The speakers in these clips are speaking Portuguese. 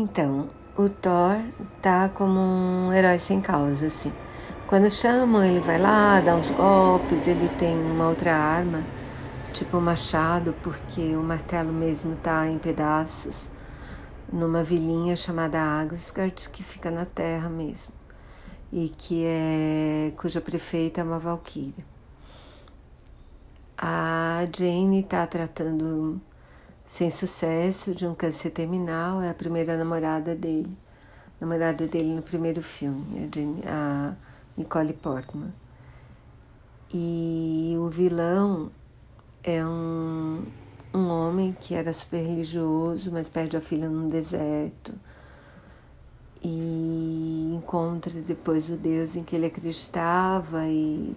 Então, o Thor tá como um herói sem causa, assim. Quando chamam, ele vai lá, dá uns golpes, ele tem uma outra arma, tipo um machado, porque o martelo mesmo tá em pedaços, numa vilinha chamada Asgard, que fica na terra mesmo, e que é cuja prefeita é uma valquíria. A Jane tá tratando sem sucesso de um câncer terminal, é a primeira namorada dele, namorada dele no primeiro filme, a, Nicole Portman. E o vilão é um, um homem que era super religioso, mas perde a filha num deserto e encontra depois o Deus em que ele acreditava e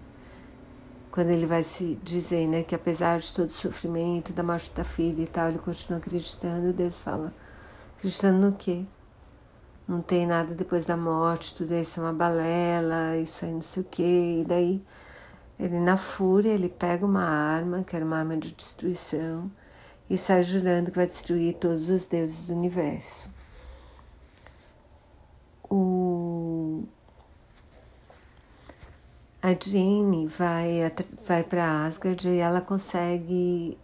quando ele vai se dizer, né, que apesar de todo o sofrimento, da morte da filha e tal, ele continua acreditando, Deus fala, acreditando no quê? Não tem nada depois da morte, tudo isso é uma balela, isso aí não sei o quê, e daí ele na fúria, ele pega uma arma, que era uma arma de destruição, e sai jurando que vai destruir todos os deuses do universo. O a Jeanne vai, vai para Asgard e ela consegue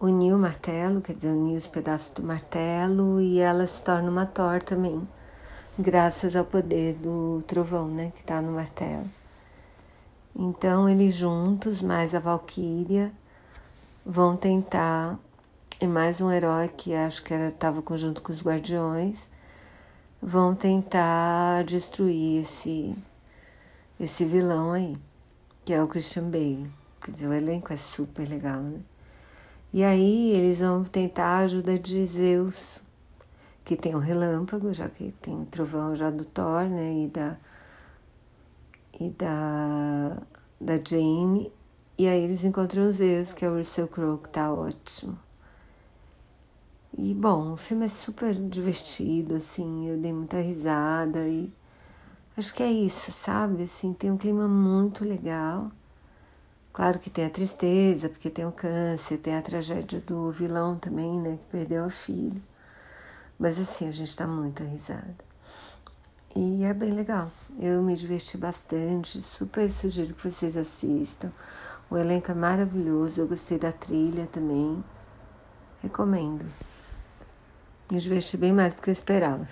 unir o martelo, quer dizer, unir os pedaços do martelo e ela se torna uma Thor também, graças ao poder do trovão, né, que está no martelo. Então eles juntos, mais a Valkyria, vão tentar, e mais um herói que acho que estava junto com os Guardiões, vão tentar destruir esse esse vilão aí, que é o Christian Bale. Quer dizer, o elenco é super legal, né? E aí eles vão tentar a ajuda de Zeus, que tem o relâmpago, já que tem o trovão já do Thor, né? E da, e da, da Jane. E aí eles encontram o Zeus, que é o Russell Crowe, que tá ótimo. E bom, o filme é super divertido, assim, eu dei muita risada e Acho que é isso, sabe? Assim, tem um clima muito legal. Claro que tem a tristeza, porque tem o câncer, tem a tragédia do vilão também, né? Que perdeu a filha. Mas assim, a gente tá muito risada. E é bem legal. Eu me diverti bastante, super sugiro que vocês assistam. O elenco é maravilhoso, eu gostei da trilha também. Recomendo. Me diverti bem mais do que eu esperava.